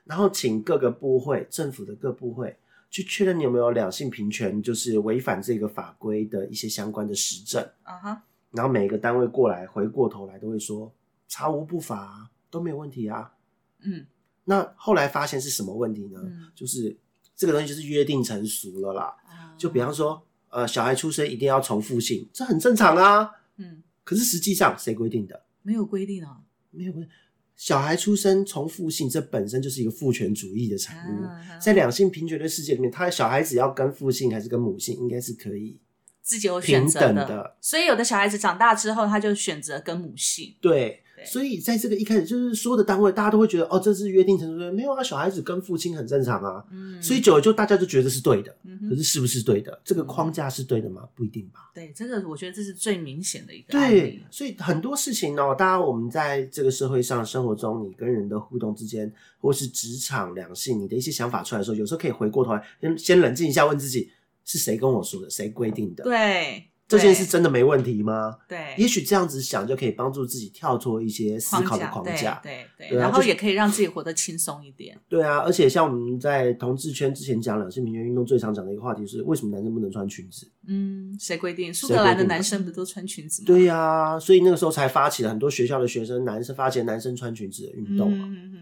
然后请各个部会、政府的各部会去确认你有没有两性平权，就是违反这个法规的一些相关的实证。啊哈，然后每个单位过来回过头来都会说查无不法、啊，都没有问题啊。嗯那后来发现是什么问题呢？嗯就是这个东西就是约定成熟了啦。啊就比方说，呃，小孩出生一定要重复性，这很正常啊。嗯，可是实际上谁规定的？没有规定啊。没有规定。小孩出生重复性，这本身就是一个父权主义的产物。啊在两性平权的世界里面，他的小孩子要跟父性还是跟母性，应该是可以。自己有选择平等的所以有的小孩子长大之后，他就选择跟母性。对，对所以在这个一开始，就是所有的单位，大家都会觉得，哦，这是约定成熟的，没有啊，小孩子跟父亲很正常啊。嗯，所以久了就大家就觉得是对的，可是是不是对的？这个框架是对的吗？不一定吧。对这个，我觉得这是最明显的一个案对，。所以很多事情哦，大家我们在这个社会上、生活中，你跟人的互动之间，或是职场、两性，你的一些想法出来的时候，有时候可以回过头来，先先冷静一下，问自己是谁跟我说的，谁规定的？对，这件事真的没问题吗？对，也许这样子想就可以帮助自己跳脱一些思考的框架。对对然后也可以让自己活得轻松一点。对啊，而且像我们在同志圈之前讲两性平权运动最常讲的一个话题是，为什么男生不能穿裙子？嗯，谁规定？苏格兰的男生不都穿裙子吗？对呀、所以那个时候才发起了很多学校的学生男生发起了男生穿裙子的运动嘛。嗯嗯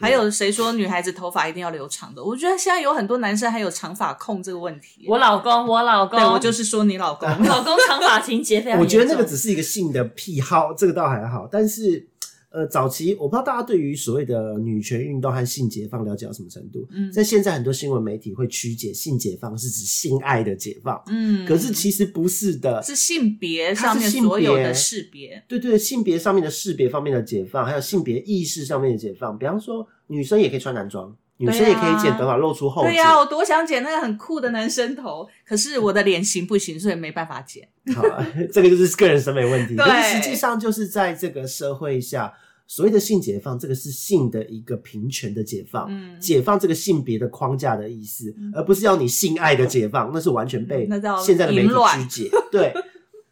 还有谁说女孩子头发一定要留长的？我觉得现在有很多男生还有长发控这个问题。我老公，我老公，对我就是说你老公。我老公长发情节非常我。觉得那个只是一个性的癖好，这个倒还好。但是，呃，早期我不知道大家对于所谓的女权运动和性解放了解到什么程度。嗯在现在很多新闻媒体会曲解性解放是指性爱的解放，嗯，可是其实不是的。是性别上面所有的识别。对对，性别上面的识别方面的解放，还有性别意识上面的解放。比方说，女生也可以穿男装，女生也可以剪短发露出后颈。对呀、我多想剪那个很酷的男生头，可是我的脸型不行，所以没办法剪。好，这个就是个人审美问题。对可是实际上就是在这个社会下，所谓的性解放，这个是性的一个平权的解放，嗯解放这个性别的框架的意思，嗯而不是要你性爱的解放，那是完全被现在的媒体曲解。对。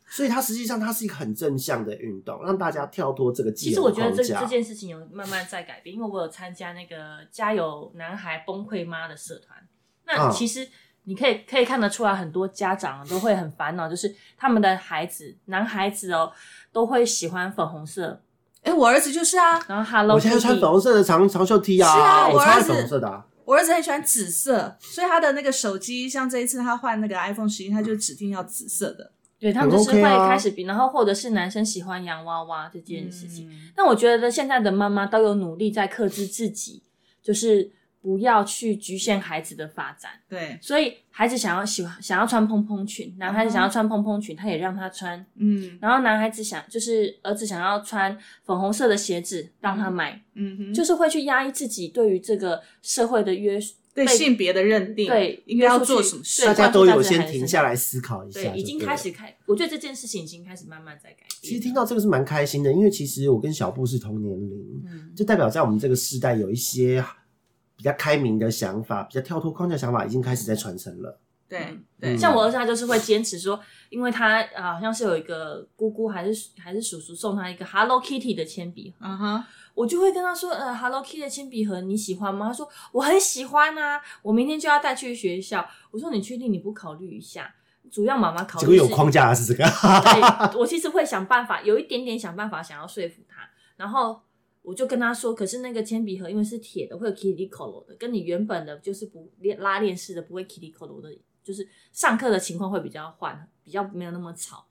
所以它实际上它是一个很正向的运动，让大家跳脱这个既其实有的框我觉得这这架。件事情有慢慢在改变，因为我有参加那个家有男孩崩溃妈的社团。那嗯其实你可以可以看得出来，很多家长都会很烦恼，就是他们的孩子男孩子哦都会喜欢粉红色，哎，我儿子就是啊，然后 Hello 我现在穿 Kitty 粉红色的长长袖 T 啊，是啊我超爱儿子粉红色的、啊。我儿子很喜欢紫色，所以他的那个手机，像这一次他换那个 iPhone 十一，他就指定要紫色的对他们就是很会开始比，然后或者是男生喜欢洋娃娃这件事情。嗯但我觉得现在的妈妈都有努力在克制自己，就是不要去局限孩子的发展。对，所以孩子想要喜欢想要穿蓬蓬裙，男孩子想要穿蓬蓬裙，他也让他穿。嗯然后男孩子想就是儿子想要穿粉红色的鞋子，让他买，嗯哼，就是会去压抑自己对于这个社会的约束。被对性别的认定，对应该要做什么事大，家都有先停下来思考一下，对，已经开始。开，我觉得这件事情已经开始慢慢在改变。其实听到这个是蛮开心的，因为其实我跟小布是同年龄，嗯，就代表在我们这个时代有一些比较开明的想法，比较跳脱框架想法，已经开始在传承了。对嗯对，像我儿子他就是会坚持说，因为他啊好像是有一个姑姑还是还是叔叔送他一个 Hello Kitty 的铅笔盒，嗯哼，我就会跟他说，呃，Hello Kitty 的铅笔盒你喜欢吗？他说我很喜欢啊，我明天就要带去学校。我说你确定你不考虑一下？主要妈妈考虑是果有框架的是这个，对，我其实会想办法，有一点点想办法想要说服他，然后我就跟他说，可是那个铅笔盒因为是铁的，会有 kitty color 的，跟你原本的就是不链拉链式的不会 kitty color 的，就是上课的情况会比较缓，比较没有那么吵。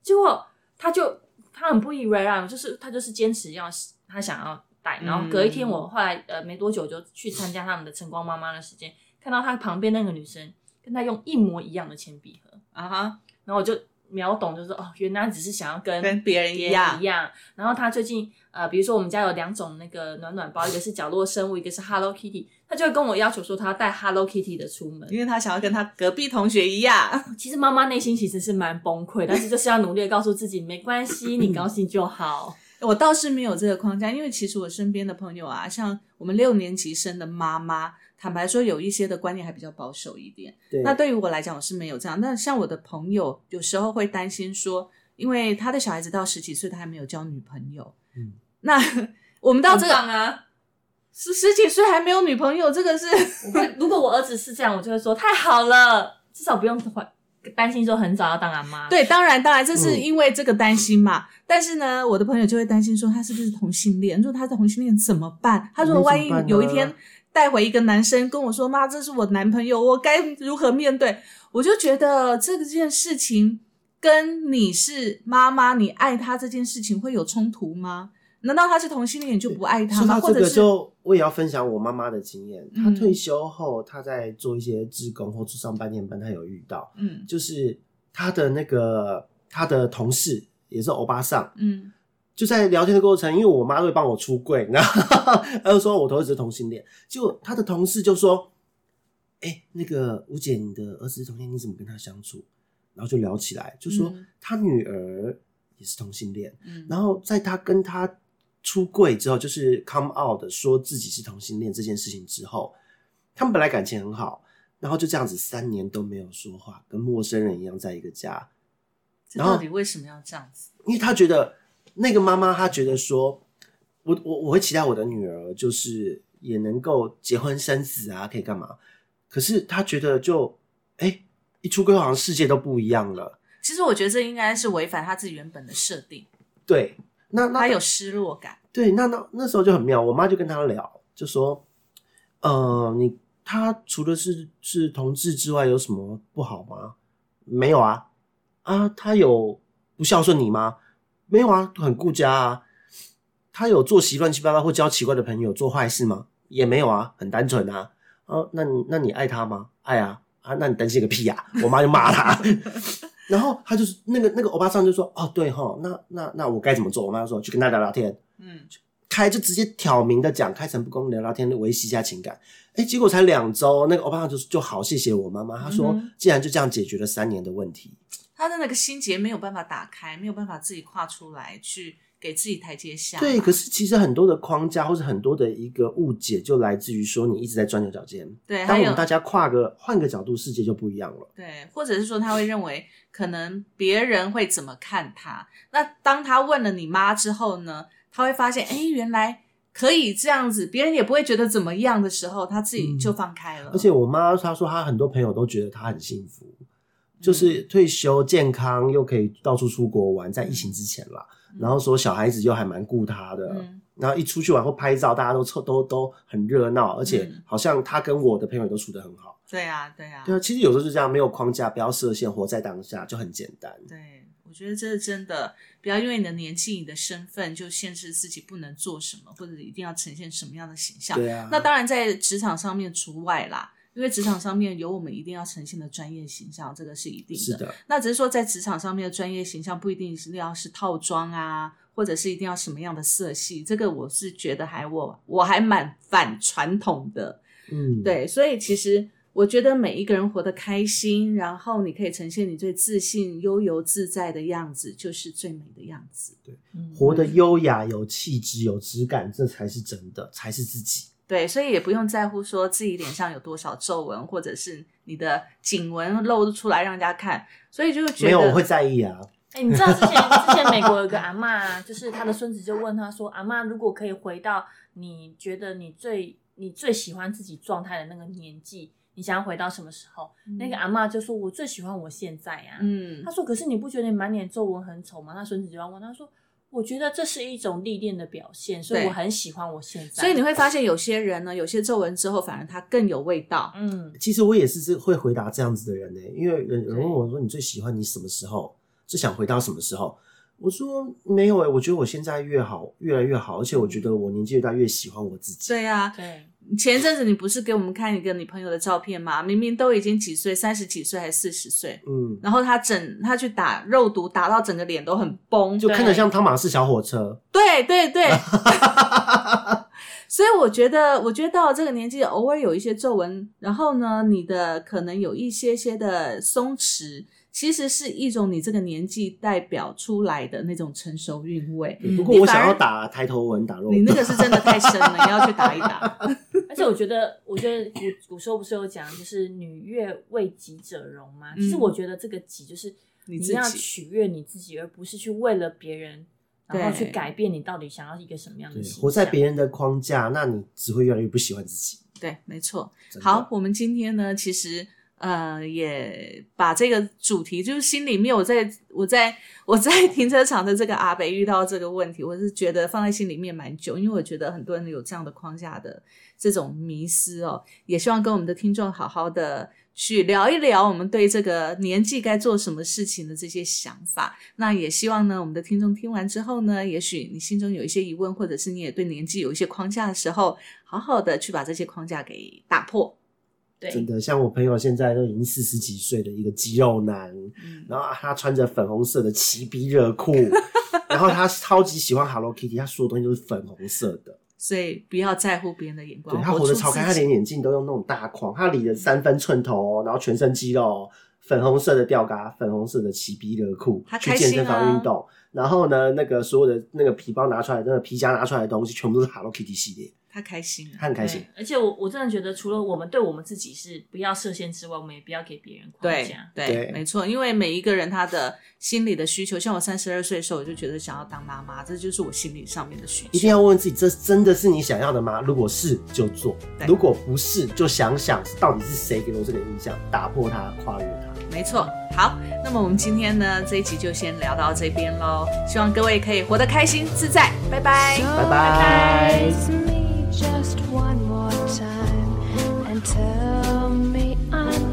结果他就他很不以为然，就是他就是坚持要他想要带，然后隔一天我后来呃没多久就去参加他们的晨光妈妈的时间，看到他旁边那个女生跟他用一模一样的铅笔盒。啊哈，然后我就秒懂，就是哦，原来只是想要跟跟别人一别样一样。然后他最近呃，比如说我们家有两种那个暖暖包，一个是角落生物，一个是 Hello Kitty，他就会跟我要求说他要带 Hello Kitty 的出门。因为他想要跟他隔壁同学一样，其实妈妈内心其实是蛮崩溃，但是就是要努力的告诉自己，没关系，你高兴就好。我倒是没有这个框架，因为其实我身边的朋友啊，像我们六年级生的妈妈，坦白说有一些的观念还比较保守一点。对，那对于我来讲，我是没有这样。那像我的朋友，有时候会担心说，因为他的小孩子到十几岁，他还没有交女朋友。嗯，那我们到这很个棒啊！十十几岁还没有女朋友，这个是我会，如果我儿子是这样，我就会说太好了，至少不用担心说很早要当阿妈。对，当然当然，这是嗯因为这个担心嘛。但是呢，我的朋友就会担心说他是不是同性恋？如果他是同性恋怎么办？他说那万一有一天带回一个男生跟我说：“妈，这是我男朋友，我该如何面对？”我就觉得这件事情跟你是妈妈，你爱他这件事情会有冲突吗？难道他是同性恋你就不爱他吗？或者是就我也要分享我妈妈的经验。她嗯退休后，她在做一些志工或者上半年班，她有遇到，嗯就是她的那个她的同事也是欧巴桑，嗯就在聊天的过程，因为我妈会帮我出柜，然后 她就说我同事是同性恋，结果她的同事就说：“哎、那个吴姐，你的儿子是同性恋，你怎么跟他相处？”然后就聊起来，就说嗯他女儿也是同性恋，嗯，然后在他跟他出柜之后，就是 come out 的说自己是同性恋这件事情之后，他们本来感情很好，然后就这样子三年都没有说话，跟陌生人一样在一个家。这到底为什么要这样子？因为他觉得那个妈妈，她觉得说，我我我会期待我的女儿就是也能够结婚生子啊，可以干嘛？可是她觉得就哎、一出柜好像世界都不一样了。其实我觉得这应该是违反她自己原本的设定，对，那那她有失落感。对，那那那时候就很妙，我妈就跟他聊，就说，呃，你他除了是是同志之外，有什么不好吗？没有啊，啊，他有不孝顺你吗？没有啊，很顾家啊。他有做习乱七八糟或交奇怪的朋友，做坏事吗？也没有啊，很单纯啊。啊，那你那你爱他吗？爱啊啊，那你担心个屁呀、我妈就骂他。然后他就是那个那个欧巴桑就说：“哦，对哈，那那那我该怎么做？”我妈说：“去跟他聊聊天。”嗯，开就直接挑明的讲，开诚布公聊聊天，维系一下情感。哎，结果才两周，那个欧巴桑就就好谢谢我妈妈，他说嗯既然就这样解决了三年的问题，他的那个心结没有办法打开，没有办法自己跨出来去给自己台阶下。对，可是其实很多的框架或者很多的一个误解，就来自于说你一直在钻牛角尖。对，当我们大家跨个换个角度，世界就不一样了。对，或者是说他会认为可能别人会怎么看他。那当他问了你妈之后呢，他会发现，哎，原来可以这样子，别人也不会觉得怎么样的时候，他自己就放开了。而且我妈她说，她很多朋友都觉得她很幸福，嗯就是退休健康又可以到处出国玩，在疫情之前啦。然后说小孩子又还蛮顾他的，嗯然后一出去玩或拍照，大家都凑都都很热闹，而且嗯好像他跟我的朋友都处得很好。对啊，对啊，对啊，其实有时候就这样，没有框架，不要设限，活在当下就很简单。对，我觉得这是真的，不要因为你的年纪、你的身份就限制自己不能做什么，或者一定要呈现什么样的形象。对啊，那当然，在职场上面除外啦，因为职场上面有我们一定要呈现的专业形象，这个是一定的。是的，那只是说，在职场上面的专业形象不一定是要是套装啊，或者是一定要什么样的色系，这个我是觉得还我我还蛮反传统的。嗯，对，所以其实我觉得每一个人活得开心，然后你可以呈现你最自信、悠游自在的样子，就是最美的样子。对活得优雅、有气质、有质感，这才是真的，才是自己。对，所以也不用在乎说自己脸上有多少皱纹，或者是你的颈纹露出来让人家看，所以就觉得没有，我会在意啊。哎、你知道之前之前美国有个阿嬷啊，就是他的孙子就问他说：“阿嬷，如果可以回到你觉得你最你最喜欢自己状态的那个年纪，你想要回到什么时候？”那个阿嬷就说：“我最喜欢我现在呀、嗯他说：“可是你不觉得你满脸皱纹很丑吗？”他孙子就要问他说：“我觉得这是一种历练的表现，所以我很喜欢我现在。”所以你会发现有些人呢，有些皱纹之后，反而他更有味道。嗯，其实我也是这会回答这样子的人呢、因为人有人问我说：“你最喜欢你什么时候？最想回到什么时候？”我说：“没有哎、我觉得我现在越好，越来越好，而且我觉得我年纪越大越喜欢我自己。对啊，对，前一阵子你不是给我们看一个你朋友的照片吗？明明都已经几岁，三十几岁还是四十岁，嗯，然后他整他去打肉毒，打到整个脸都很崩，就看着像汤马士小火车。对对对。所以我觉得，我觉得到了这个年纪，偶尔有一些皱纹，然后呢，你的可能有一些些的松弛，其实是一种你这个年纪代表出来的那种成熟韵味。嗯不过我想要打抬头纹，打肉。你那个是真的太深了，你要去打一打。而且我觉得，我觉得古古时候不是有讲，就是女悦为己者容吗？其实嗯我觉得这个己就是你自己你要取悦你自己，而不是去为了别人，然后去改变你到底想要一个什么样的。活在别人的框架，那你只会越来越不喜欢自己。对，没错。好，，我们今天呢，其实呃也把这个主题，就是心里面我在我在我在停车场的这个阿北遇到这个问题，我是觉得放在心里面蛮久，因为我觉得很多人有这样的框架的这种迷失哦，也希望跟我们的听众好好的。去聊一聊我们对这个年纪该做什么事情的这些想法，那也希望呢，我们的听众听完之后呢，也许你心中有一些疑问，或者是你也对年纪有一些框架的时候，好好的去把这些框架给打破。对，真的像我朋友现在都已经四十几岁的一个肌肉男，嗯，然后他穿着粉红色的齐逼热裤，然后他超级喜欢 Hello Kitty，他所有东西都是粉红色的。所以不要在乎别人的眼光，对他活得出超开，他连眼镜都用那种大框，他理了三分寸头哦，然后全身肌肉哦，粉红色的吊嘎，粉红色的齐逼热裤他，开心去健身房啊运动。然后呢，那个所有的那个皮包拿出来，那个皮夹拿出来的东西，全部都是 Hello Kitty 系列，他开心啊他。很开心。而且我我真的觉得，除了我们对我们自己是不要设限之外，我们也不要给别人框对架。对，对没错，因为每一个人他的心理的需求，像我三十二岁的时候，我就觉得想要当妈妈，这就是我心理上面的需求。一定要问问自己，这真的是你想要的吗？如果是，就做；如果不是，就想想到底是谁给我这个印象，打破它，跨越它。没错，好，那么我们今天呢这一集就先聊到这边喽，希望各位可以活得开心自在，拜拜。拜拜 just one more time and tell me I'm